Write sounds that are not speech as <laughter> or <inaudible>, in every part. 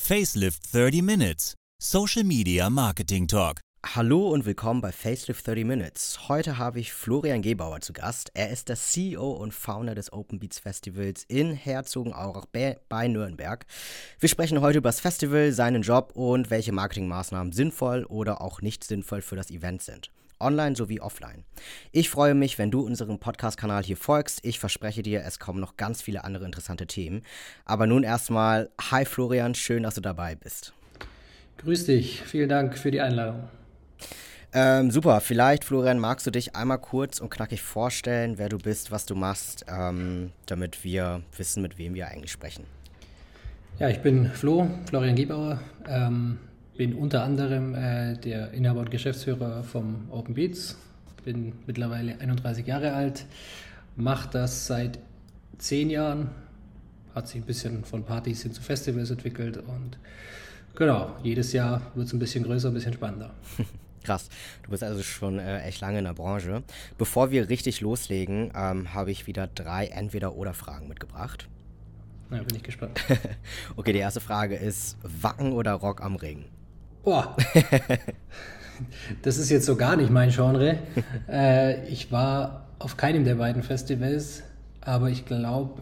Facelift 30 Minutes, Social Media Marketing Talk. Hallo und willkommen bei Facelift 30 Minutes. Heute habe ich Florian Gebauer zu Gast. Er ist der CEO und Founder des Open Beats Festivals in Herzogenaurach bei Nürnberg. Wir sprechen heute über das Festival, seinen Job und welche Marketingmaßnahmen sinnvoll oder auch nicht sinnvoll für das Event sind online sowie offline. Ich freue mich, wenn du unserem Podcast-Kanal hier folgst. Ich verspreche dir, es kommen noch ganz viele andere interessante Themen. Aber nun erstmal, hi Florian, schön, dass du dabei bist. Grüß dich, vielen Dank für die Einladung. Ähm, super, vielleicht Florian, magst du dich einmal kurz und knackig vorstellen, wer du bist, was du machst, ähm, damit wir wissen, mit wem wir eigentlich sprechen. Ja, ich bin Flo, Florian Gebauer. Ähm, bin unter anderem äh, der Inhaber und Geschäftsführer vom Open Beats. Bin mittlerweile 31 Jahre alt, mache das seit zehn Jahren. Hat sich ein bisschen von Partys hin zu Festivals entwickelt und genau, jedes Jahr wird es ein bisschen größer, ein bisschen spannender. <laughs> Krass, du bist also schon äh, echt lange in der Branche. Bevor wir richtig loslegen, ähm, habe ich wieder drei Entweder-Oder-Fragen mitgebracht. Na, bin ich gespannt. <laughs> okay, die erste Frage ist: Wacken oder Rock am Ring? Boah. das ist jetzt so gar nicht mein Genre. Äh, ich war auf keinem der beiden Festivals, aber ich glaube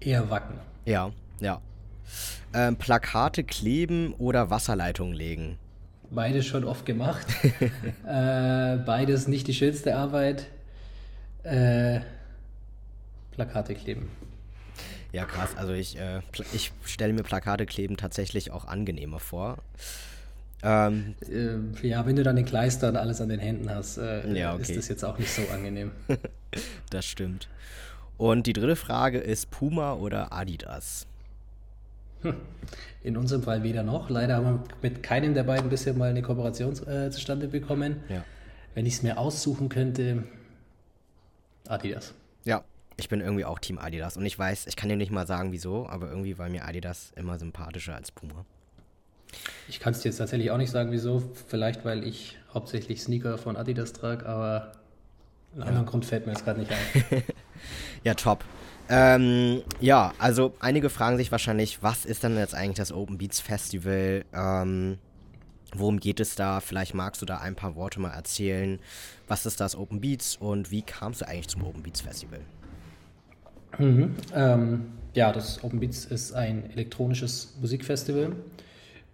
eher Wacken. Ja, ja. Ähm, Plakate kleben oder Wasserleitungen legen? Beides schon oft gemacht. <laughs> äh, beides nicht die schönste Arbeit. Äh, Plakate kleben. Ja, krass. Also ich, äh, ich stelle mir Plakate kleben tatsächlich auch angenehmer vor. Ähm, äh, ja, wenn du dann den Kleister und alles an den Händen hast, äh, ja, okay. ist das jetzt auch nicht so angenehm. <laughs> das stimmt. Und die dritte Frage ist Puma oder Adidas? Hm. In unserem Fall weder noch. Leider haben wir mit keinem der beiden bisher mal eine Kooperation äh, zustande bekommen. Ja. Wenn ich es mir aussuchen könnte, Adidas. Ja, ich bin irgendwie auch Team Adidas und ich weiß, ich kann dir nicht mal sagen, wieso, aber irgendwie war mir Adidas immer sympathischer als Puma. Ich kann es dir jetzt tatsächlich auch nicht sagen, wieso. Vielleicht, weil ich hauptsächlich Sneaker von Adidas trage, aber einen ja. anderen Grund fällt mir jetzt gerade nicht ein. <laughs> ja, top. Ähm, ja, also einige fragen sich wahrscheinlich, was ist denn jetzt eigentlich das Open Beats Festival? Ähm, worum geht es da? Vielleicht magst du da ein paar Worte mal erzählen. Was ist das Open Beats und wie kamst du eigentlich zum Open Beats Festival? Mhm. Ähm, ja, das Open Beats ist ein elektronisches Musikfestival.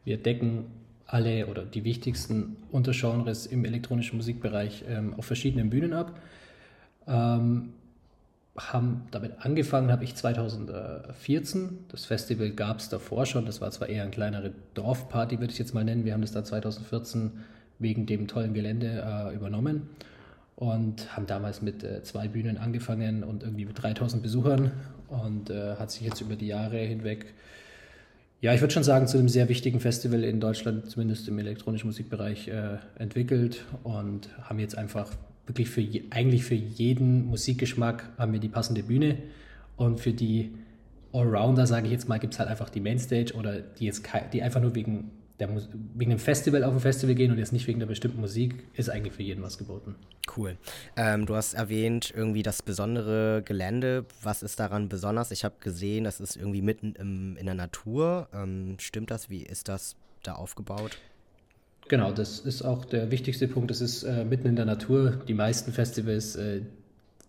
Wir decken alle oder die wichtigsten Untergenres im elektronischen Musikbereich ähm, auf verschiedenen Bühnen ab. Ähm, haben damit angefangen, habe ich 2014. Das Festival gab es davor schon. Das war zwar eher eine kleinere Dorfparty, würde ich jetzt mal nennen. Wir haben das dann 2014 wegen dem tollen Gelände äh, übernommen und haben damals mit äh, zwei Bühnen angefangen und irgendwie mit 3000 Besuchern und äh, hat sich jetzt über die Jahre hinweg, ja, ich würde schon sagen, zu einem sehr wichtigen Festival in Deutschland, zumindest im elektronischen Musikbereich, äh, entwickelt und haben jetzt einfach wirklich für eigentlich für jeden Musikgeschmack haben wir die passende Bühne und für die Allrounder, sage ich jetzt mal, gibt es halt einfach die Mainstage oder die jetzt die einfach nur wegen der, wegen dem Festival auf ein Festival gehen und jetzt nicht wegen der bestimmten Musik, ist eigentlich für jeden was geboten. Cool. Ähm, du hast erwähnt, irgendwie das besondere Gelände. Was ist daran besonders? Ich habe gesehen, das ist irgendwie mitten im, in der Natur. Ähm, stimmt das? Wie ist das da aufgebaut? Genau, das ist auch der wichtigste Punkt. Das ist äh, mitten in der Natur. Die meisten Festivals, äh,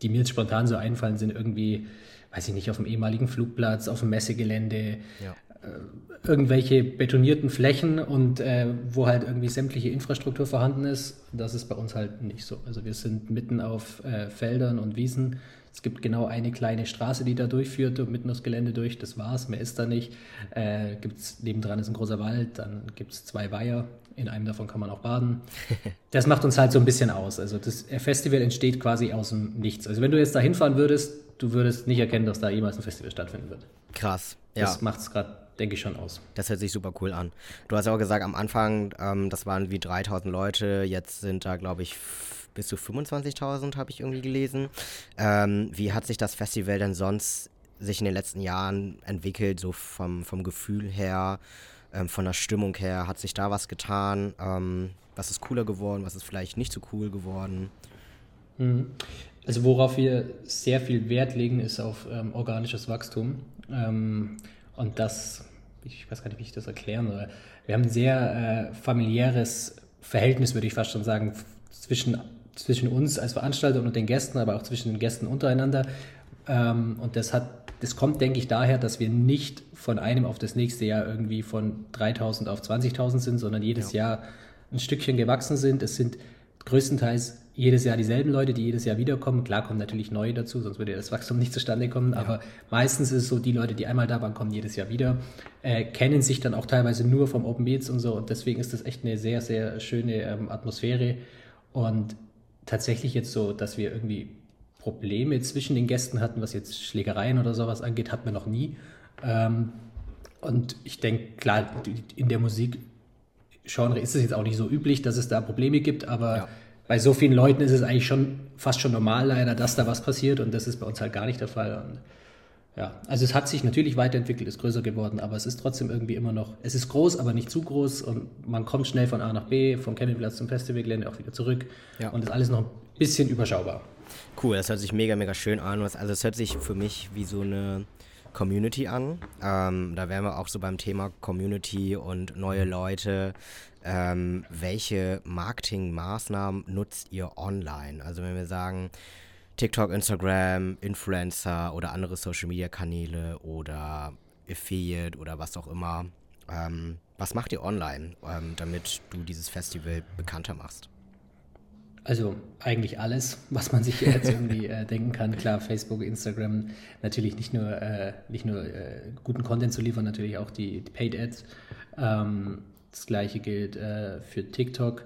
die mir jetzt spontan so einfallen, sind irgendwie, weiß ich nicht, auf dem ehemaligen Flugplatz, auf dem Messegelände, ja. Äh, irgendwelche betonierten Flächen und äh, wo halt irgendwie sämtliche Infrastruktur vorhanden ist. Das ist bei uns halt nicht so. Also wir sind mitten auf äh, Feldern und Wiesen. Es gibt genau eine kleine Straße, die da durchführt und mitten aufs Gelände durch. Das war's, mehr ist da nicht. Äh, gibt's, nebendran ist ein großer Wald, dann gibt es zwei Weiher. In einem davon kann man auch baden. <laughs> Das macht uns halt so ein bisschen aus. Also das Festival entsteht quasi aus dem Nichts. Also wenn du jetzt da hinfahren würdest, du würdest nicht erkennen, dass da jemals ein Festival stattfinden wird. Krass. Ja. Das macht es gerade denke ich schon aus. Das hört sich super cool an. Du hast ja auch gesagt, am Anfang, ähm, das waren wie 3000 Leute, jetzt sind da, glaube ich, bis zu 25.000, habe ich irgendwie gelesen. Ähm, wie hat sich das Festival denn sonst sich in den letzten Jahren entwickelt, so vom, vom Gefühl her, ähm, von der Stimmung her? Hat sich da was getan? Ähm, was ist cooler geworden? Was ist vielleicht nicht so cool geworden? Mhm. Also worauf wir sehr viel Wert legen, ist auf ähm, organisches Wachstum. Ähm, und das ich weiß gar nicht, wie ich das erklären soll. Wir haben ein sehr äh, familiäres Verhältnis, würde ich fast schon sagen, zwischen, zwischen uns als Veranstalter und den Gästen, aber auch zwischen den Gästen untereinander. Ähm, und das hat, das kommt, denke ich, daher, dass wir nicht von einem auf das nächste Jahr irgendwie von 3000 auf 20.000 sind, sondern jedes ja. Jahr ein Stückchen gewachsen sind. Es sind größtenteils jedes Jahr dieselben Leute, die jedes Jahr wiederkommen. Klar kommen natürlich neue dazu, sonst würde das Wachstum nicht zustande kommen. Ja. Aber meistens ist es so, die Leute, die einmal da waren, kommen jedes Jahr wieder, äh, kennen sich dann auch teilweise nur vom Open Beats und so. Und deswegen ist das echt eine sehr, sehr schöne ähm, Atmosphäre. Und tatsächlich jetzt so, dass wir irgendwie Probleme zwischen den Gästen hatten, was jetzt Schlägereien oder sowas angeht, hatten wir noch nie. Ähm, und ich denke, klar, in der Musikgenre ist es jetzt auch nicht so üblich, dass es da Probleme gibt, aber ja bei so vielen Leuten ist es eigentlich schon fast schon normal leider, dass da was passiert und das ist bei uns halt gar nicht der Fall. Und ja, also es hat sich natürlich weiterentwickelt, ist größer geworden, aber es ist trotzdem irgendwie immer noch, es ist groß, aber nicht zu groß und man kommt schnell von A nach B, vom Campingplatz zum Festivalgelände auch wieder zurück ja. und ist alles noch ein bisschen überschaubar. Cool, das hört sich mega, mega schön an. Also es hört sich für mich wie so eine Community an. Ähm, da wären wir auch so beim Thema Community und neue Leute. Ähm, welche Marketingmaßnahmen nutzt ihr online? Also wenn wir sagen, TikTok, Instagram, Influencer oder andere Social-Media-Kanäle oder Affiliate oder was auch immer. Ähm, was macht ihr online, ähm, damit du dieses Festival bekannter machst? Also eigentlich alles, <laughs> was man sich jetzt irgendwie äh, denken kann. Klar, Facebook, Instagram, natürlich nicht nur, äh, nicht nur äh, guten Content zu liefern, natürlich auch die, die Paid Ads. Ähm, das gleiche gilt äh, für TikTok.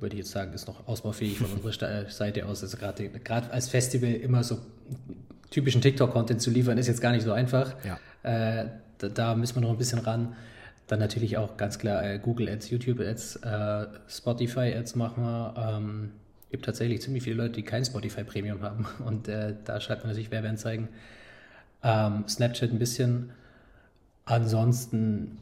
Würde ich jetzt sagen, ist noch ausbaufähig von unserer Seite aus. Also gerade als Festival immer so typischen TikTok-Content zu liefern, ist jetzt gar nicht so einfach. Ja. Äh, da, da müssen wir noch ein bisschen ran. Dann natürlich auch ganz klar äh, Google Ads, YouTube Ads, äh, Spotify Ads machen wir. Ähm, gibt tatsächlich ziemlich viele Leute, die kein Spotify Premium haben <laughs> und äh, da schreibt man natürlich Werbeanzeigen. Ähm, Snapchat ein bisschen. Ansonsten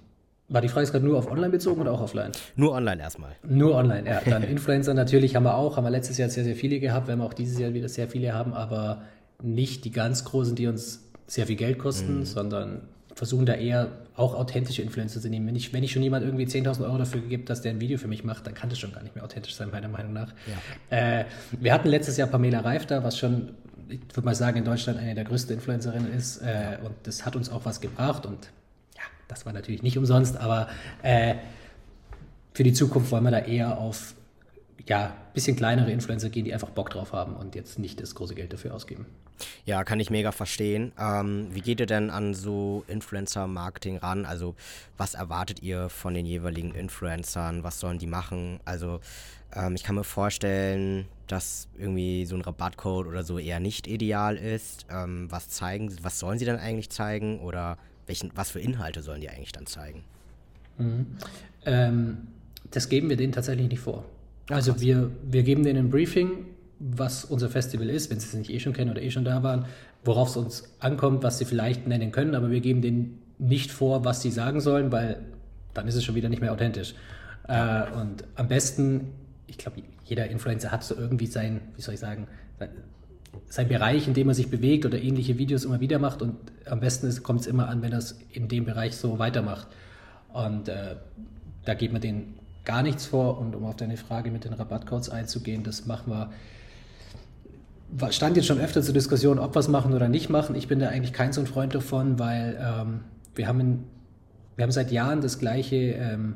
war die Frage gerade nur auf online bezogen oder auch offline? Nur online erstmal. Nur online, ja. Dann Influencer natürlich haben wir auch, haben wir letztes Jahr sehr, sehr viele gehabt, werden wir auch dieses Jahr wieder sehr viele haben, aber nicht die ganz großen, die uns sehr viel Geld kosten, mhm. sondern versuchen da eher auch authentische Influencer zu nehmen. Wenn ich, wenn ich schon jemand irgendwie 10.000 Euro dafür gebe, dass der ein Video für mich macht, dann kann das schon gar nicht mehr authentisch sein, meiner Meinung nach. Ja. Äh, wir hatten letztes Jahr Pamela Reif da, was schon, ich würde mal sagen, in Deutschland eine der größten Influencerinnen ist. Äh, und das hat uns auch was gebracht. Und ja, das war natürlich nicht umsonst, aber äh, für die Zukunft wollen wir da eher auf ja, bisschen kleinere Influencer gehen, die einfach Bock drauf haben und jetzt nicht das große Geld dafür ausgeben. Ja, kann ich mega verstehen. Ähm, wie geht ihr denn an so Influencer-Marketing ran? Also, was erwartet ihr von den jeweiligen Influencern? Was sollen die machen? Also, ähm, ich kann mir vorstellen, dass irgendwie so ein Rabattcode oder so eher nicht ideal ist. Ähm, was zeigen, was sollen sie dann eigentlich zeigen? Oder welchen, was für Inhalte sollen die eigentlich dann zeigen? Mhm. Ähm, das geben wir denen tatsächlich nicht vor. Also wir, wir geben denen ein Briefing, was unser Festival ist, wenn sie es nicht eh schon kennen oder eh schon da waren, worauf es uns ankommt, was sie vielleicht nennen können, aber wir geben denen nicht vor, was sie sagen sollen, weil dann ist es schon wieder nicht mehr authentisch. Äh, und am besten, ich glaube, jeder Influencer hat so irgendwie sein, wie soll ich sagen, sein, sein Bereich, in dem er sich bewegt oder ähnliche Videos immer wieder macht und am besten kommt es immer an, wenn er es in dem Bereich so weitermacht. Und äh, da geht man den gar nichts vor. Und um auf deine Frage mit den Rabattcodes einzugehen, das machen wir. Stand jetzt schon öfter zur Diskussion, ob wir es machen oder nicht machen. Ich bin da eigentlich kein so ein Freund davon, weil ähm, wir, haben in, wir haben seit Jahren das gleiche, ähm,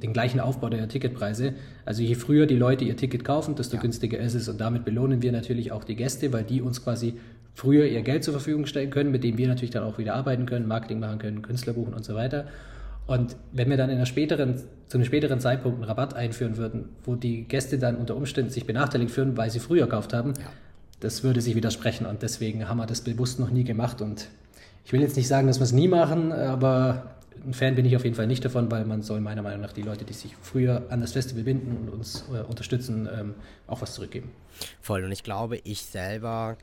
den gleichen Aufbau der Ticketpreise. Also je früher die Leute ihr Ticket kaufen, desto ja. günstiger ist es. Und damit belohnen wir natürlich auch die Gäste, weil die uns quasi früher ihr Geld zur Verfügung stellen können, mit dem wir natürlich dann auch wieder arbeiten können, Marketing machen können, Künstler buchen und so weiter. Und wenn wir dann in einer späteren, zu einem späteren Zeitpunkt einen Rabatt einführen würden, wo die Gäste dann unter Umständen sich benachteiligt fühlen, weil sie früher gekauft haben, ja. das würde sich widersprechen. Und deswegen haben wir das bewusst noch nie gemacht. Und ich will jetzt nicht sagen, dass wir es nie machen, aber ein Fan bin ich auf jeden Fall nicht davon, weil man soll meiner Meinung nach die Leute, die sich früher an das Festival binden und uns äh, unterstützen, ähm, auch was zurückgeben. Voll. Und ich glaube, ich selber,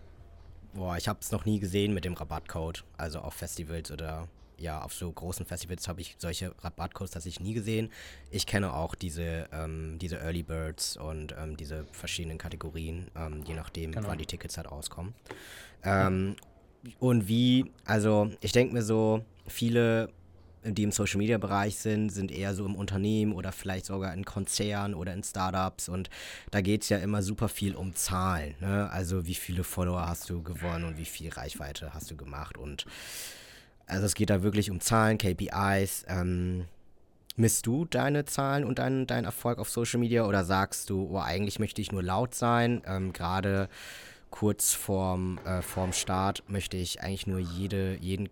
boah, ich habe es noch nie gesehen mit dem Rabattcode, also auf Festivals oder ja, auf so großen Festivals habe ich solche Rabattcodes tatsächlich nie gesehen. Ich kenne auch diese, ähm, diese Early Birds und ähm, diese verschiedenen Kategorien, ähm, je nachdem, genau. wann die Tickets halt rauskommen. Ähm, und wie, also ich denke mir so, viele, die im Social Media Bereich sind, sind eher so im Unternehmen oder vielleicht sogar in Konzernen oder in Startups und da geht es ja immer super viel um Zahlen. Ne? Also wie viele Follower hast du gewonnen und wie viel Reichweite hast du gemacht und also es geht da wirklich um Zahlen, KPIs. Ähm, misst du deine Zahlen und deinen dein Erfolg auf Social Media oder sagst du, oh, eigentlich möchte ich nur laut sein? Ähm, Gerade kurz vorm, äh, vorm Start möchte ich eigentlich nur jede, jeden,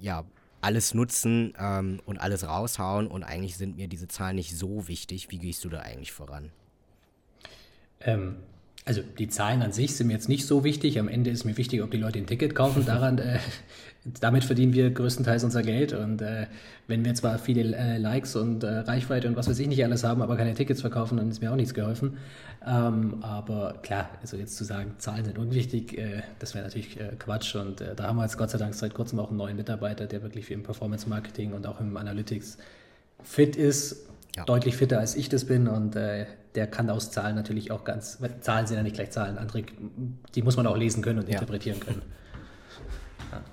ja, alles nutzen ähm, und alles raushauen und eigentlich sind mir diese Zahlen nicht so wichtig. Wie gehst du da eigentlich voran? Ähm, also die Zahlen an sich sind mir jetzt nicht so wichtig. Am Ende ist mir wichtig, ob die Leute ein Ticket kaufen. Daran, äh, <laughs> damit verdienen wir größtenteils unser Geld. Und äh, wenn wir zwar viele äh, Likes und äh, Reichweite und was weiß ich nicht alles haben, aber keine Tickets verkaufen, dann ist mir auch nichts geholfen. Ähm, aber klar, also jetzt zu sagen, Zahlen sind unwichtig, äh, das wäre natürlich äh, Quatsch. Und da haben wir jetzt Gott sei Dank seit kurzem auch einen neuen Mitarbeiter, der wirklich für im Performance Marketing und auch im Analytics fit ist ja. deutlich fitter als ich das bin und der kann aus Zahlen natürlich auch ganz, Zahlen sind ja nicht gleich Zahlen, andere, die muss man auch lesen können und ja. interpretieren können. Ja. <laughs>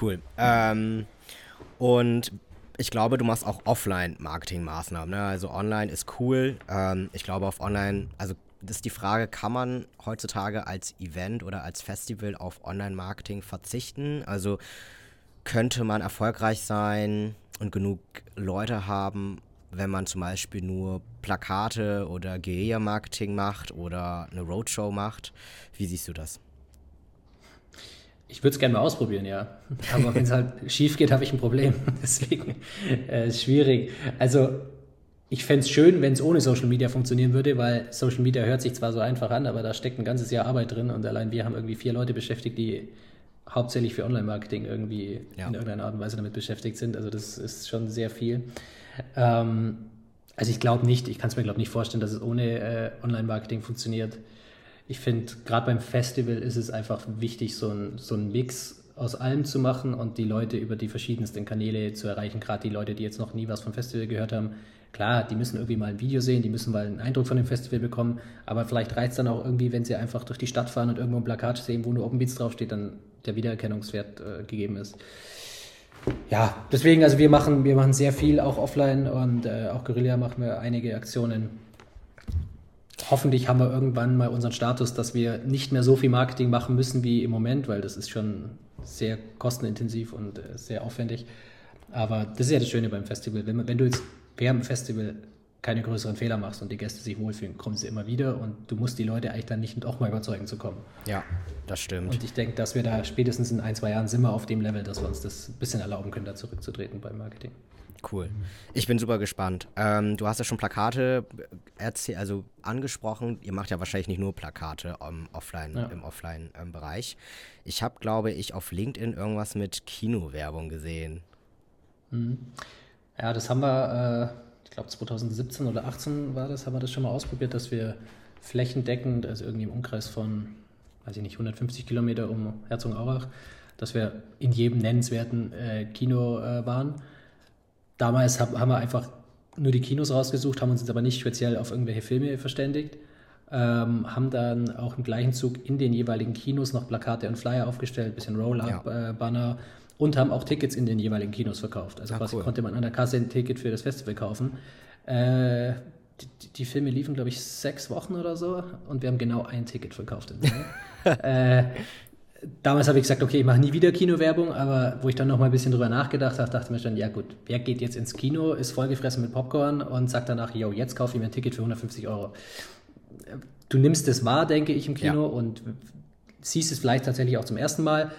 Cool. Ähm, und ich glaube, du machst auch Offline-Marketing-Maßnahmen. Ne? Also online ist cool. Ähm, ich glaube, auf online, also das ist die Frage, kann man heutzutage als Event oder als Festival auf Online-Marketing verzichten? Also könnte man erfolgreich sein und genug Leute haben, wenn man zum Beispiel nur Plakate oder Guerilla-Marketing macht oder eine Roadshow macht. Wie siehst du das? Ich würde es gerne mal ausprobieren, ja. Aber wenn es halt <laughs> schief geht, habe ich ein Problem. <laughs> Deswegen äh, ist schwierig. Also ich fände es schön, wenn es ohne Social Media funktionieren würde, weil Social Media hört sich zwar so einfach an, aber da steckt ein ganzes Jahr Arbeit drin und allein wir haben irgendwie vier Leute beschäftigt, die hauptsächlich für Online-Marketing irgendwie ja. in irgendeiner Art und Weise damit beschäftigt sind. Also das ist schon sehr viel. Ähm, also ich glaube nicht, ich kann es mir glaube nicht vorstellen, dass es ohne äh, Online-Marketing funktioniert. Ich finde, gerade beim Festival ist es einfach wichtig, so ein, so ein Mix aus allem zu machen und die Leute über die verschiedensten Kanäle zu erreichen. Gerade die Leute, die jetzt noch nie was vom Festival gehört haben. Klar, die müssen irgendwie mal ein Video sehen, die müssen mal einen Eindruck von dem Festival bekommen, aber vielleicht reizt dann auch irgendwie, wenn sie einfach durch die Stadt fahren und irgendwo ein Plakat sehen, wo nur Open Beats draufsteht, dann der Wiedererkennungswert äh, gegeben ist ja, deswegen, also wir machen, wir machen sehr viel auch offline und äh, auch Guerilla machen wir einige Aktionen. Hoffentlich haben wir irgendwann mal unseren Status, dass wir nicht mehr so viel Marketing machen müssen wie im Moment, weil das ist schon sehr kostenintensiv und äh, sehr aufwendig. Aber das ist ja das Schöne beim Festival. Wenn, wenn du jetzt während dem Festival keine größeren Fehler machst und die Gäste sich wohlfühlen, kommen sie immer wieder und du musst die Leute eigentlich dann nicht auch mal überzeugen zu kommen. Ja, das stimmt. Und ich denke, dass wir da spätestens in ein, zwei Jahren sind wir auf dem Level, dass wir uns das ein bisschen erlauben können, da zurückzutreten beim Marketing. Cool. Ich bin super gespannt. Ähm, du hast ja schon Plakate erzähl, also angesprochen. Ihr macht ja wahrscheinlich nicht nur Plakate im Offline, ja. im Offline-Bereich. ich habe, glaube ich, auf LinkedIn irgendwas mit Kinowerbung gesehen. Mhm. Ja, das haben wir äh, glaube 2017 oder 2018 war das, haben wir das schon mal ausprobiert, dass wir flächendeckend, also irgendwie im Umkreis von, weiß ich nicht, 150 Kilometer um Herzogenaurach, dass wir in jedem nennenswerten äh, Kino äh, waren. Damals hab, haben wir einfach nur die Kinos rausgesucht, haben uns jetzt aber nicht speziell auf irgendwelche Filme verständigt. Ähm, haben dann auch im gleichen Zug in den jeweiligen Kinos noch Plakate und Flyer aufgestellt, bisschen Roll-Up-Banner. Ja. Äh, und haben auch Tickets in den jeweiligen Kinos verkauft. Also ah, quasi cool. konnte man an der Kasse ein Ticket für das Festival kaufen. Äh, die, die, Filme liefen, glaube ich, sechs Wochen oder so und wir haben genau ein Ticket verkauft. <laughs> äh, damals habe ich gesagt, okay, ich mache nie wieder Kinowerbung, aber wo ich dann noch mal ein bisschen drüber nachgedacht habe, dachte ich mir schon, ja gut, wer geht jetzt ins Kino, ist vollgefressen mit Popcorn und sagt danach, yo, jetzt kaufe ich mir ein Ticket für 150 Euro. Du nimmst es wahr, denke ich, im Kino ja. und siehst es vielleicht tatsächlich auch zum ersten Mal,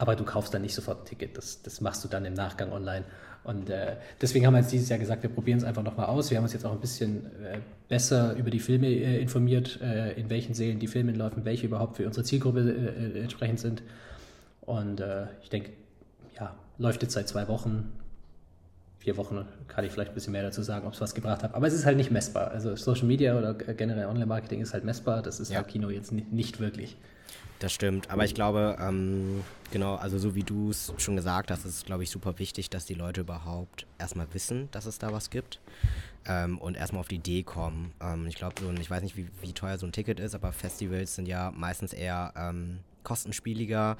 aber du kaufst dann nicht sofort ein Ticket. Das, das machst du dann im Nachgang online. Und äh, deswegen haben wir jetzt dieses Jahr gesagt, wir probieren es einfach nochmal aus. Wir haben uns jetzt auch ein bisschen äh, besser über die Filme äh, informiert, äh, in welchen Sälen die Filme laufen, welche überhaupt für unsere Zielgruppe äh, äh, entsprechend sind. Und ich denke, ja, läuft jetzt seit zwei Wochen. Vier Wochen kann ich vielleicht ein bisschen mehr dazu sagen, ob es was gebracht hat. Aber es ist halt nicht messbar. Also Social Media oder generell Online-Marketing ist halt messbar. Das ist ja. halt Kino jetzt nicht, wirklich. Das stimmt, aber ich glaube, ähm, genau, also so wie du es schon gesagt hast, ist es, glaube ich, super wichtig, dass die Leute überhaupt erstmal wissen, dass es da was gibt ähm, und erstmal auf die Idee kommen. Ähm, ich glaube, so, ich weiß nicht, wie, wie, teuer so ein Ticket ist, aber Festivals sind ja meistens eher ähm, kostenspieliger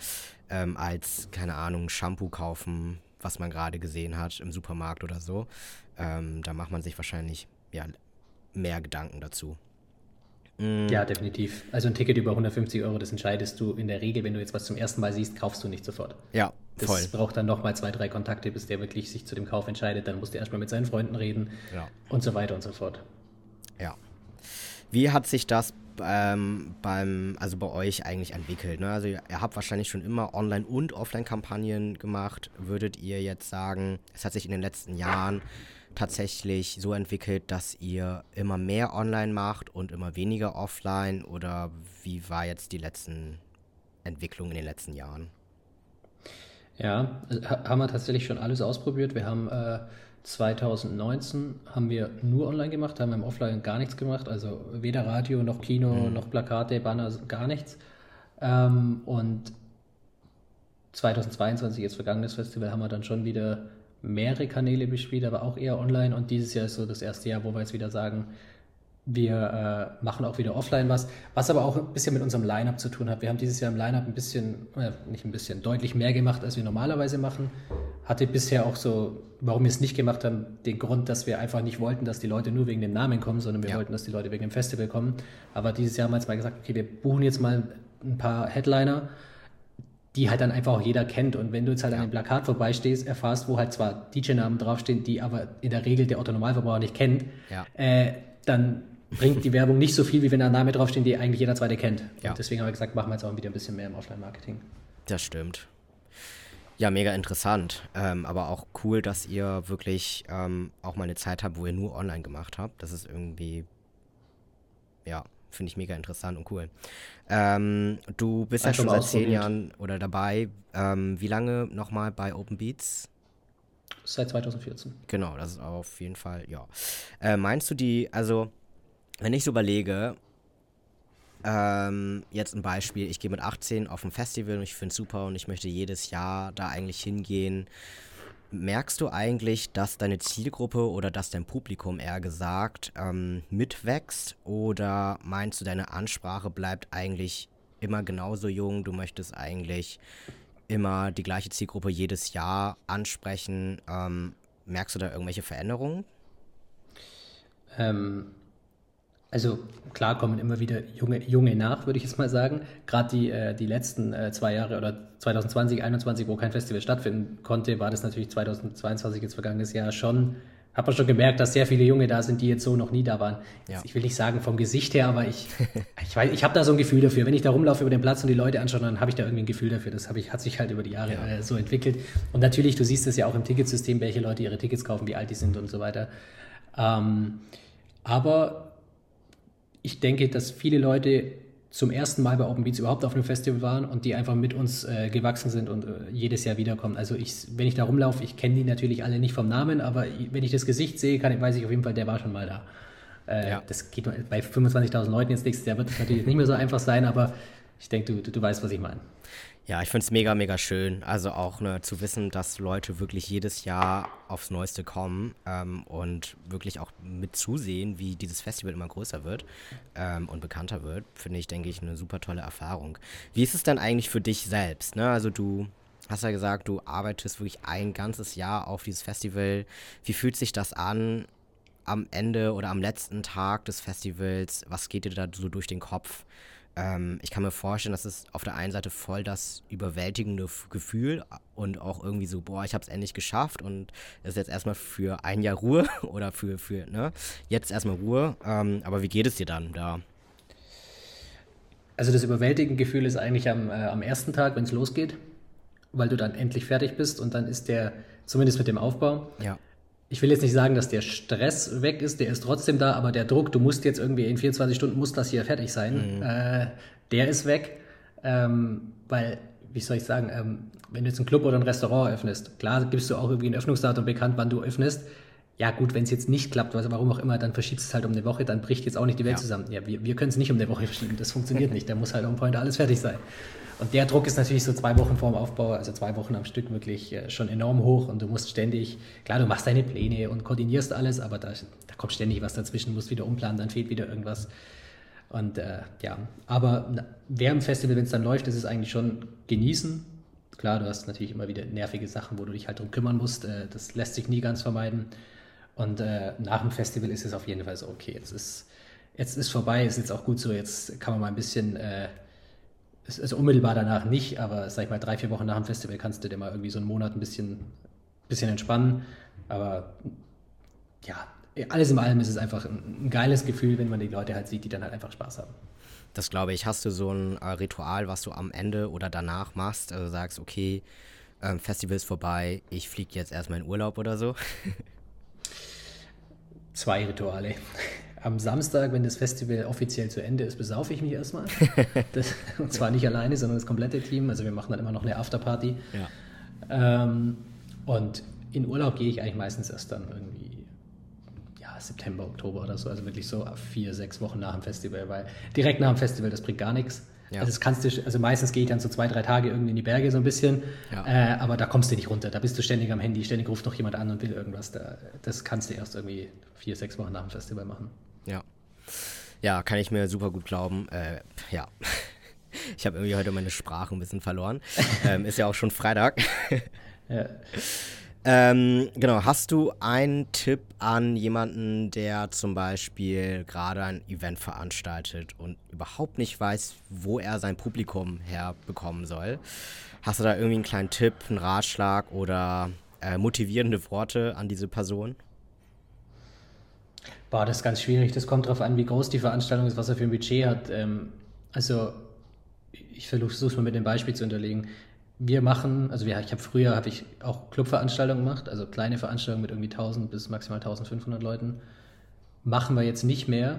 ähm, als, keine Ahnung, Shampoo kaufen, was man gerade gesehen hat im Supermarkt oder so. Ähm, da macht man sich wahrscheinlich ja, mehr Gedanken dazu. Mm. Ja, definitiv. Also ein Ticket über 150 Euro, das entscheidest du in der Regel, wenn du jetzt was zum ersten Mal siehst, kaufst du nicht sofort. Ja, voll. Das braucht dann nochmal zwei, drei Kontakte, bis der wirklich sich zu dem Kauf entscheidet. Dann musst du erstmal mit seinen Freunden reden ja. und so weiter und so fort. Ja. Wie hat sich das ähm, beim, also bei euch eigentlich entwickelt? Ne? Also ihr habt wahrscheinlich schon immer Online- und Offline-Kampagnen gemacht. Würdet ihr jetzt sagen, es hat sich in den letzten Jahren tatsächlich so entwickelt, dass ihr immer mehr online macht und immer weniger offline? Oder wie war jetzt die letzten Entwicklungen in den letzten Jahren? Ja, haben wir tatsächlich schon alles ausprobiert. Wir haben äh, 2019 haben wir nur online gemacht, haben wir im Offline gar nichts gemacht, also weder Radio noch Kino mhm. noch Plakate, Banner, gar nichts. Ähm, und 2022, jetzt vergangenes Festival, haben wir dann schon wieder mehrere Kanäle bespielt, aber auch eher online. Und dieses Jahr ist so das erste Jahr, wo wir jetzt wieder sagen, wir äh, machen auch wieder offline was, was aber auch ein bisschen mit unserem Line-Up zu tun hat. Wir haben dieses Jahr im Line-Up ein bisschen, äh, nicht ein bisschen, deutlich mehr gemacht, als wir normalerweise machen. Hatte bisher auch so, warum wir es nicht gemacht haben, den Grund, dass wir einfach nicht wollten, dass die Leute nur wegen dem Namen kommen, sondern wir ja. wollten, dass die Leute wegen dem Festival kommen. Aber dieses Jahr haben wir jetzt mal gesagt, okay, wir buchen jetzt mal ein paar Headliner die halt dann einfach auch jeder kennt. Und wenn du jetzt halt ja. an einem Plakat vorbeistehst, erfährst, wo halt zwar DJ-Namen draufstehen, die aber in der Regel der Autonormalverbraucher nicht kennt, ja. äh, dann bringt die Werbung nicht so viel, wie wenn da Name draufsteht, die eigentlich jeder zweite kennt. Ja. Und deswegen haben wir gesagt, machen wir jetzt auch wieder ein bisschen mehr im Offline-Marketing. Das stimmt. Ja, mega interessant. Ähm, aber auch cool, dass ihr wirklich ähm, auch mal eine Zeit habt, wo ihr nur online gemacht habt. Das ist irgendwie, ja, finde ich mega interessant und cool. Ähm, du bist ja schon seit zehn Jahren oder dabei. Ähm, wie lange nochmal bei Open Beats? Seit 2014. Genau, das ist auf jeden Fall, ja. Äh, meinst du die, also, wenn ich so überlege, ähm, jetzt ein Beispiel, ich gehe mit 18 auf ein Festival und ich finde es super und ich möchte jedes Jahr da eigentlich hingehen Merkst du eigentlich, dass deine Zielgruppe oder dass dein Publikum eher gesagt ähm, mitwächst oder meinst du, deine Ansprache bleibt eigentlich immer genauso jung? Du möchtest eigentlich immer die gleiche Zielgruppe jedes Jahr ansprechen. Ähm, merkst du da irgendwelche Veränderungen? Ähm, also klar kommen immer wieder junge, junge nach, würde ich jetzt mal sagen. Gerade die, äh, die letzten äh, zwei Jahre oder 2020, 2021, wo kein Festival stattfinden konnte, war das natürlich 2022, jetzt vergangenes Jahr schon. Hat man schon gemerkt, dass sehr viele Junge da sind, die jetzt so noch nie da waren. Ja. Ich will nicht sagen vom Gesicht her, aber ich, <laughs> ich, ich habe da so ein Gefühl dafür. Wenn ich da rumlaufe über den Platz und die Leute anschaue, dann habe ich da irgendwie ein Gefühl dafür. Das ich, hat sich halt über die Jahre ja. äh, so entwickelt. Und natürlich, du siehst es ja auch im Ticketsystem, welche Leute ihre Tickets kaufen, wie alt die sind und so weiter. Ähm, aber ich denke, dass viele Leute zum ersten Mal bei Open Beats überhaupt auf einem Festival waren und die einfach mit uns äh, gewachsen sind und äh, jedes Jahr wiederkommen. Also ich, wenn ich da rumlaufe, ich kenne die natürlich alle nicht vom Namen, aber wenn ich das Gesicht sehe, kann, weiß ich auf jeden Fall, der war schon mal da. Äh, ja. Das geht bei 25.000 Leuten jetzt nichts, der wird natürlich nicht mehr so einfach sein, aber ich denke, du, du, du weißt, was ich meine. Ja, ich finde es mega, mega schön. Also auch ne, zu wissen, dass Leute wirklich jedes Jahr aufs Neueste kommen ähm, und wirklich auch mit zusehen, wie dieses Festival immer größer wird ähm, und bekannter wird, finde ich, denke ich, eine super tolle Erfahrung. Wie ist es denn eigentlich für dich selbst? Ne? Also du hast ja gesagt, du arbeitest wirklich ein ganzes Jahr auf dieses Festival. Wie fühlt sich das an am Ende oder am letzten Tag des Festivals? Was geht dir da so durch den Kopf? Ähm, ich kann mir vorstellen, dass es auf der einen Seite voll das überwältigende Gefühl und auch irgendwie so, boah, ich habe es endlich geschafft und es ist jetzt erstmal für ein Jahr Ruhe <laughs> oder für, für ne, jetzt erstmal Ruhe. Ähm, aber wie geht es dir dann da? Also das überwältigende Gefühl ist eigentlich am, äh, am ersten Tag, wenn es losgeht, weil du dann endlich fertig bist und dann ist der, zumindest mit dem Aufbau, ja ich will jetzt nicht sagen, dass der Stress weg ist, der ist trotzdem da, aber der Druck, du musst jetzt irgendwie in 24 Stunden, muss das hier fertig sein, mhm. äh, der ist weg. Ähm, weil, wie soll ich sagen, ähm, wenn du jetzt einen Club oder ein Restaurant öffnest, klar gibst du auch irgendwie ein Öffnungsdatum bekannt, wann du öffnest. Ja gut, wenn es jetzt nicht klappt, warum auch immer, dann verschiebst es halt um eine Woche, dann bricht jetzt auch nicht die Welt ja. zusammen. Ja, wir, wir können es nicht um eine Woche verschieben, das funktioniert <laughs> nicht. Da muss halt um Point alles fertig sein. Und der Druck ist natürlich so zwei Wochen vor dem Aufbau, also zwei Wochen am Stück wirklich äh, schon enorm hoch und du musst ständig, klar, du machst deine Pläne und koordinierst alles, aber da, da kommt ständig was dazwischen, musst wieder umplanen, dann fehlt wieder irgendwas. Und äh, ja, aber während dem Festival, wenn es dann läuft, ist es eigentlich schon genießen. Klar, du hast natürlich immer wieder nervige Sachen, wo du dich halt drum kümmern musst. Äh, das lässt sich nie ganz vermeiden. Und äh, nach dem Festival ist es auf jeden Fall so, okay, jetzt ist, jetzt ist vorbei, ist jetzt auch gut so, jetzt kann man mal ein bisschen, äh, also unmittelbar danach nicht, aber sag ich mal, drei, vier Wochen nach dem Festival kannst du dir mal irgendwie so einen Monat ein bisschen, bisschen entspannen. Aber ja, alles in allem ist es einfach ein, geiles Gefühl, wenn man die Leute halt sieht, die dann halt einfach Spaß haben. Das glaube ich. Hast du so ein äh, Ritual, was du am Ende oder danach machst? Also sagst, okay, ähm, Festival ist vorbei, ich fliege jetzt erstmal in Urlaub oder so? <laughs> Zwei Rituale. <laughs> Am Samstag, wenn das Festival offiziell zu Ende ist, besaufe ich mich erstmal. <laughs> Das, und zwar nicht alleine, sondern das komplette Team. Also wir machen dann immer noch eine Afterparty. Ja. Ähm, und in Urlaub gehe ich eigentlich meistens erst dann irgendwie September, Oktober oder so, also wirklich so vier, sechs Wochen nach dem Festival, weil direkt nach dem Festival, das bringt gar nichts. Ja. Also, das kannst du, also meistens gehe ich dann so zwei, drei Tage irgendwie in die Berge so ein bisschen, ja. äh, aber da kommst du nicht runter. Da bist du ständig am Handy, ständig ruft noch jemand an und will irgendwas. Da, das kannst du erst irgendwie vier, sechs Wochen nach dem Festival machen. Ja. Ja, kann ich mir super gut glauben. Äh, ja. <laughs> Ich habe irgendwie heute meine Sprache ein bisschen verloren. <laughs> ähm, ist ja auch schon Freitag. ja. <laughs> Ähm, genau, hast du einen Tipp an jemanden, der zum Beispiel gerade ein Event veranstaltet und überhaupt nicht weiß, wo er sein Publikum herbekommen soll? Hast du da irgendwie einen kleinen Tipp, einen Ratschlag oder äh, motivierende Worte an diese Person? Boah, das ist ganz schwierig. Das kommt darauf an, wie groß die Veranstaltung ist, was er für ein Budget hat. Ähm, also ich versuche es mal mit dem Beispiel zu unterlegen wir machen, also wir, ich habe früher habe ich auch Clubveranstaltungen gemacht, also kleine Veranstaltungen mit irgendwie 1000 bis maximal 1500 Leuten. Machen wir jetzt nicht mehr,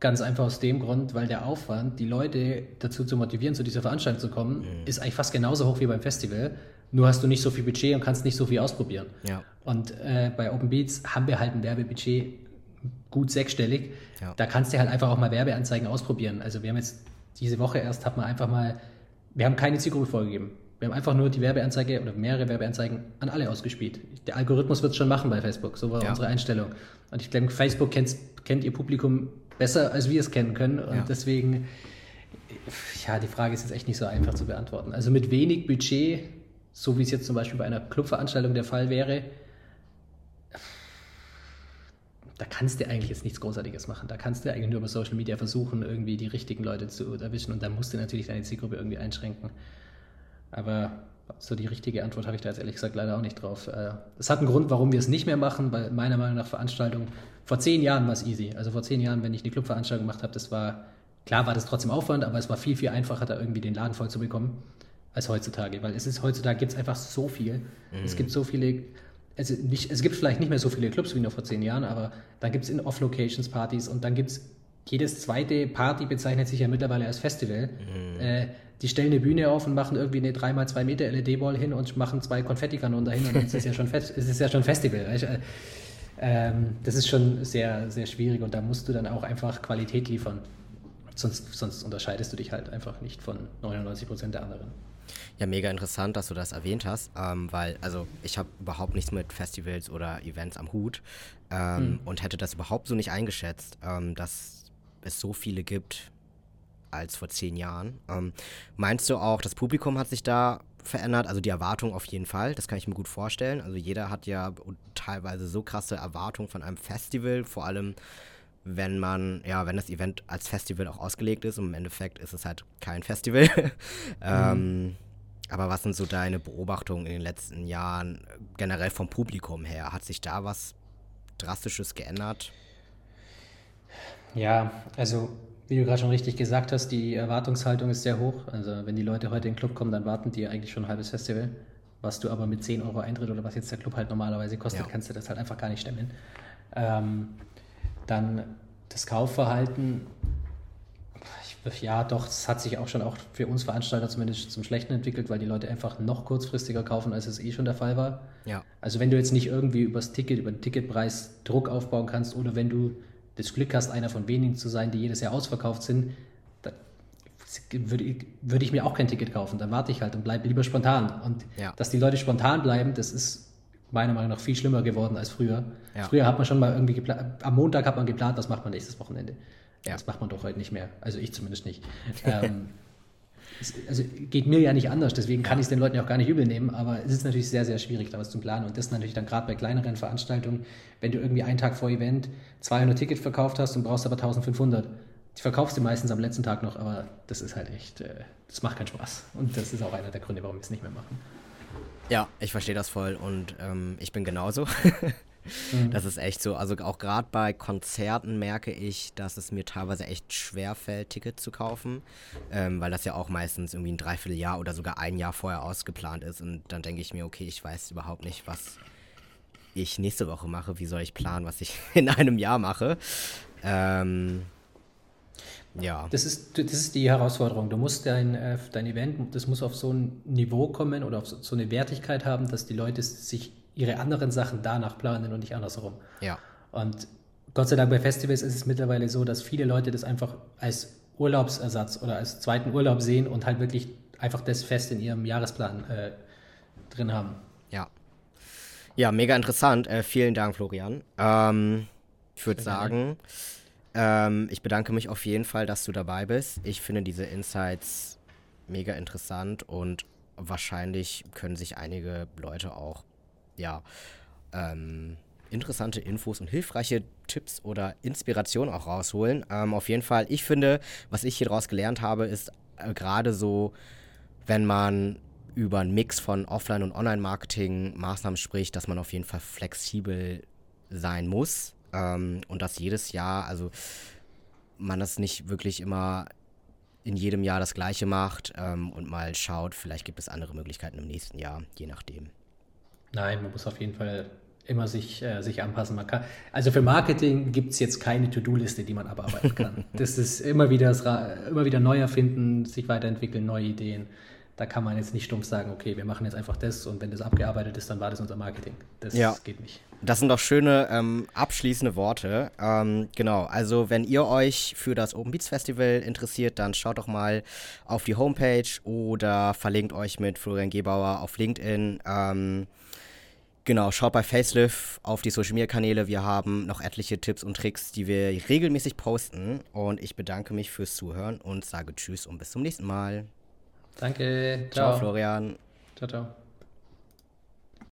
ganz einfach aus dem Grund, weil der Aufwand, die Leute dazu zu motivieren, zu dieser Veranstaltung zu kommen, mhm. ist eigentlich fast genauso hoch wie beim Festival. Nur hast du nicht so viel Budget und kannst nicht so viel ausprobieren. Ja. Und äh, bei Open Beats haben wir halt ein Werbebudget gut sechsstellig. Ja. Da kannst du halt einfach auch mal Werbeanzeigen ausprobieren. Also wir haben jetzt diese Woche erst, hat man einfach mal, wir haben keine Zielgruppe vorgegeben. Wir haben einfach nur die Werbeanzeige oder mehrere Werbeanzeigen an alle ausgespielt. Der Algorithmus wird es schon machen bei Facebook. So war ja. unsere Einstellung. Und ich glaube, Facebook kennt, kennt ihr Publikum besser, als wir es kennen können. Und ja. deswegen, ja, die Frage ist jetzt echt nicht so einfach zu beantworten. Also mit wenig Budget, so wie es jetzt zum Beispiel bei einer Clubveranstaltung der Fall wäre, da kannst du eigentlich jetzt nichts Großartiges machen. Da kannst du eigentlich nur über Social Media versuchen, irgendwie die richtigen Leute zu erwischen und dann musst du natürlich deine Zielgruppe irgendwie einschränken. Aber so die richtige Antwort habe ich da jetzt ehrlich gesagt leider auch nicht drauf. Es äh, hat einen Grund, warum wir es nicht mehr machen, weil meiner Meinung nach Veranstaltungen, vor zehn Jahren war es easy. Also vor zehn Jahren, wenn ich eine Clubveranstaltung gemacht habe, das war, klar war das trotzdem Aufwand, aber es war viel, viel einfacher, da irgendwie den Laden voll zu bekommen, als heutzutage. Weil es ist, heutzutage gibt es einfach so viel. Mhm. Es gibt so viele, also nicht, es gibt vielleicht nicht mehr so viele Clubs wie noch vor zehn Jahren, aber dann gibt es in Off-Locations Partys und dann gibt es jedes zweite Party bezeichnet sich ja mittlerweile als Festival. Mhm. Äh, die stellen eine Bühne auf und machen irgendwie eine 3x2 Meter LED-Ball hin und machen zwei Konfettikanonen dahin und dann ist es ja schon, Fest, ist es ja schon Festival. Äh, ähm, das ist schon sehr, sehr schwierig und da musst du dann auch einfach Qualität liefern. Sonst, sonst unterscheidest du dich halt einfach nicht von 99 Prozent der anderen. Ja, mega interessant, dass du das erwähnt hast, ähm, weil also ich habe überhaupt nichts mit Festivals oder Events am Hut ähm, hm. und hätte das überhaupt so nicht eingeschätzt, ähm, dass es so viele gibt, als vor zehn Jahren. Ähm, meinst du auch, das Publikum hat sich da verändert? Also die Erwartung auf jeden Fall, das kann ich mir gut vorstellen. Also jeder hat ja teilweise so krasse Erwartungen von einem Festival, vor allem wenn man, ja, wenn das Event als Festival auch ausgelegt ist und im Endeffekt ist es halt kein Festival. <laughs> ähm, aber was sind so deine Beobachtungen in den letzten Jahren generell vom Publikum her? Hat sich da was Drastisches geändert? Ja, also wie du gerade schon richtig gesagt hast, die Erwartungshaltung ist sehr hoch. Also wenn die Leute heute in den Club kommen, dann warten die eigentlich schon ein halbes Festival. Was du aber mit 10 Euro Eintritt oder was jetzt der Club halt normalerweise kostet, ja. kannst du das halt einfach gar nicht stemmen. Ähm, dann das Kaufverhalten, ja doch, das hat sich auch schon auch für uns Veranstalter zumindest zum Schlechten entwickelt, weil die Leute einfach noch kurzfristiger kaufen, als es eh schon der Fall war. Ja. Also wenn du jetzt nicht irgendwie übers Ticket, über den Ticketpreis Druck aufbauen kannst oder wenn du das Glück hast, einer von wenigen zu sein, die jedes Jahr ausverkauft sind, würde ich, würde ich mir auch kein Ticket kaufen. Dann warte ich halt und bleibe lieber spontan. Und ja. dass die Leute spontan bleiben, das ist meiner Meinung nach viel schlimmer geworden als früher. Ja. Früher hat man schon mal irgendwie geplant, am Montag hat man geplant, was macht man nächstes Wochenende. Ja. Das macht man doch heute nicht mehr. Also ich zumindest nicht. <laughs> ähm, also geht mir ja nicht anders, deswegen kann ich es den Leuten ja auch gar nicht übel nehmen, aber es ist natürlich sehr, sehr schwierig, da was zu planen. Und das natürlich dann gerade bei kleineren Veranstaltungen, wenn du irgendwie einen Tag vor Event 200 Tickets verkauft hast und brauchst aber 1500. Die verkaufst du meistens am letzten Tag noch, aber das ist halt echt, äh, das macht keinen Spaß. Und das ist auch einer der Gründe, warum wir es nicht mehr machen. Ja, ich verstehe das voll und ähm, ich bin genauso. <laughs> Mhm. Das ist echt so. Also auch gerade bei Konzerten merke ich, dass es mir teilweise echt schwer fällt, Tickets zu kaufen, ähm, weil das ja auch meistens irgendwie ein Dreivierteljahr oder sogar ein Jahr vorher ausgeplant ist. Und dann denke ich mir, okay, ich weiß überhaupt nicht, was ich nächste Woche mache. Wie soll ich planen, was ich <laughs> in einem Jahr mache? Ähm, ja. Das ist, das ist die Herausforderung. Du musst dein, äh, dein Event, das muss auf so ein Niveau kommen oder auf so, so eine Wertigkeit haben, dass die Leute sich ihre anderen Sachen danach planen und nicht andersherum. Ja. Und Gott sei Dank bei Festivals ist es mittlerweile so, dass viele Leute das einfach als Urlaubsersatz oder als zweiten Urlaub sehen und halt wirklich einfach das fest in ihrem Jahresplan äh, drin haben. Ja. Ja, mega interessant. Äh, vielen Dank, Florian. Ähm, ich würde sagen, ähm, ich bedanke mich auf jeden Fall, dass du dabei bist. Ich finde diese Insights mega interessant und wahrscheinlich können sich einige Leute auch ja, ähm, interessante Infos und hilfreiche Tipps oder Inspirationen auch rausholen. Ähm, auf jeden Fall, ich finde, was ich hier draus gelernt habe, ist äh, gerade so, wenn man über einen Mix von Offline- und Online-Marketing-Maßnahmen spricht, dass man auf jeden Fall flexibel sein muss ähm, und dass jedes Jahr, also man das nicht wirklich immer in jedem Jahr das gleiche macht ähm, und mal schaut, vielleicht gibt es andere Möglichkeiten im nächsten Jahr, je nachdem. Nein, man muss auf jeden Fall immer sich, äh, sich anpassen. Man kann, also für Marketing gibt es jetzt keine To-Do-Liste, die man abarbeiten kann. <laughs> das ist immer wieder, immer wieder neu erfinden, sich weiterentwickeln, neue Ideen. Da kann man jetzt nicht stumpf sagen, okay, wir machen jetzt einfach das und wenn das abgearbeitet ist, dann war das unser Marketing. Das ja. geht nicht. Das sind doch schöne ähm, abschließende Worte. Ähm, genau, also wenn ihr euch für das Open Beats Festival interessiert, dann schaut doch mal auf die Homepage oder verlinkt euch mit Florian Gebauer auf LinkedIn. Ähm, Genau, schaut bei Facelift auf die Social Media Kanäle. Wir haben noch etliche Tipps und Tricks, die wir regelmäßig posten. Und ich bedanke mich fürs Zuhören und sage Tschüss und bis zum nächsten Mal. Danke. Ciao, ciao Florian. Ciao, ciao.